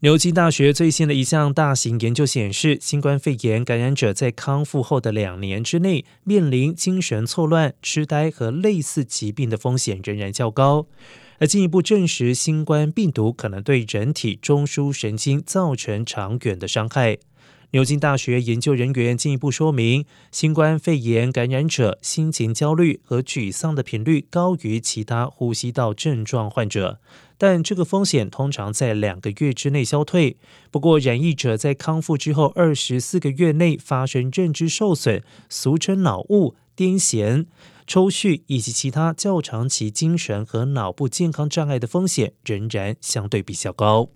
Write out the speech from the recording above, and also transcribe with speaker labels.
Speaker 1: 牛津大学最新的一项大型研究显示，新冠肺炎感染者在康复后的两年之内，面临精神错乱、痴呆和类似疾病的风险仍然较高，而进一步证实新冠病毒可能对人体中枢神经造成长远的伤害。牛津大学研究人员进一步说明，新冠肺炎感染者心情焦虑和沮丧的频率高于其他呼吸道症状患者，但这个风险通常在两个月之内消退。不过，染疫者在康复之后二十四个月内发生认知受损（俗称脑雾、癫痫、抽搐）以及其他较长期精神和脑部健康障碍的风险仍然相对比较高。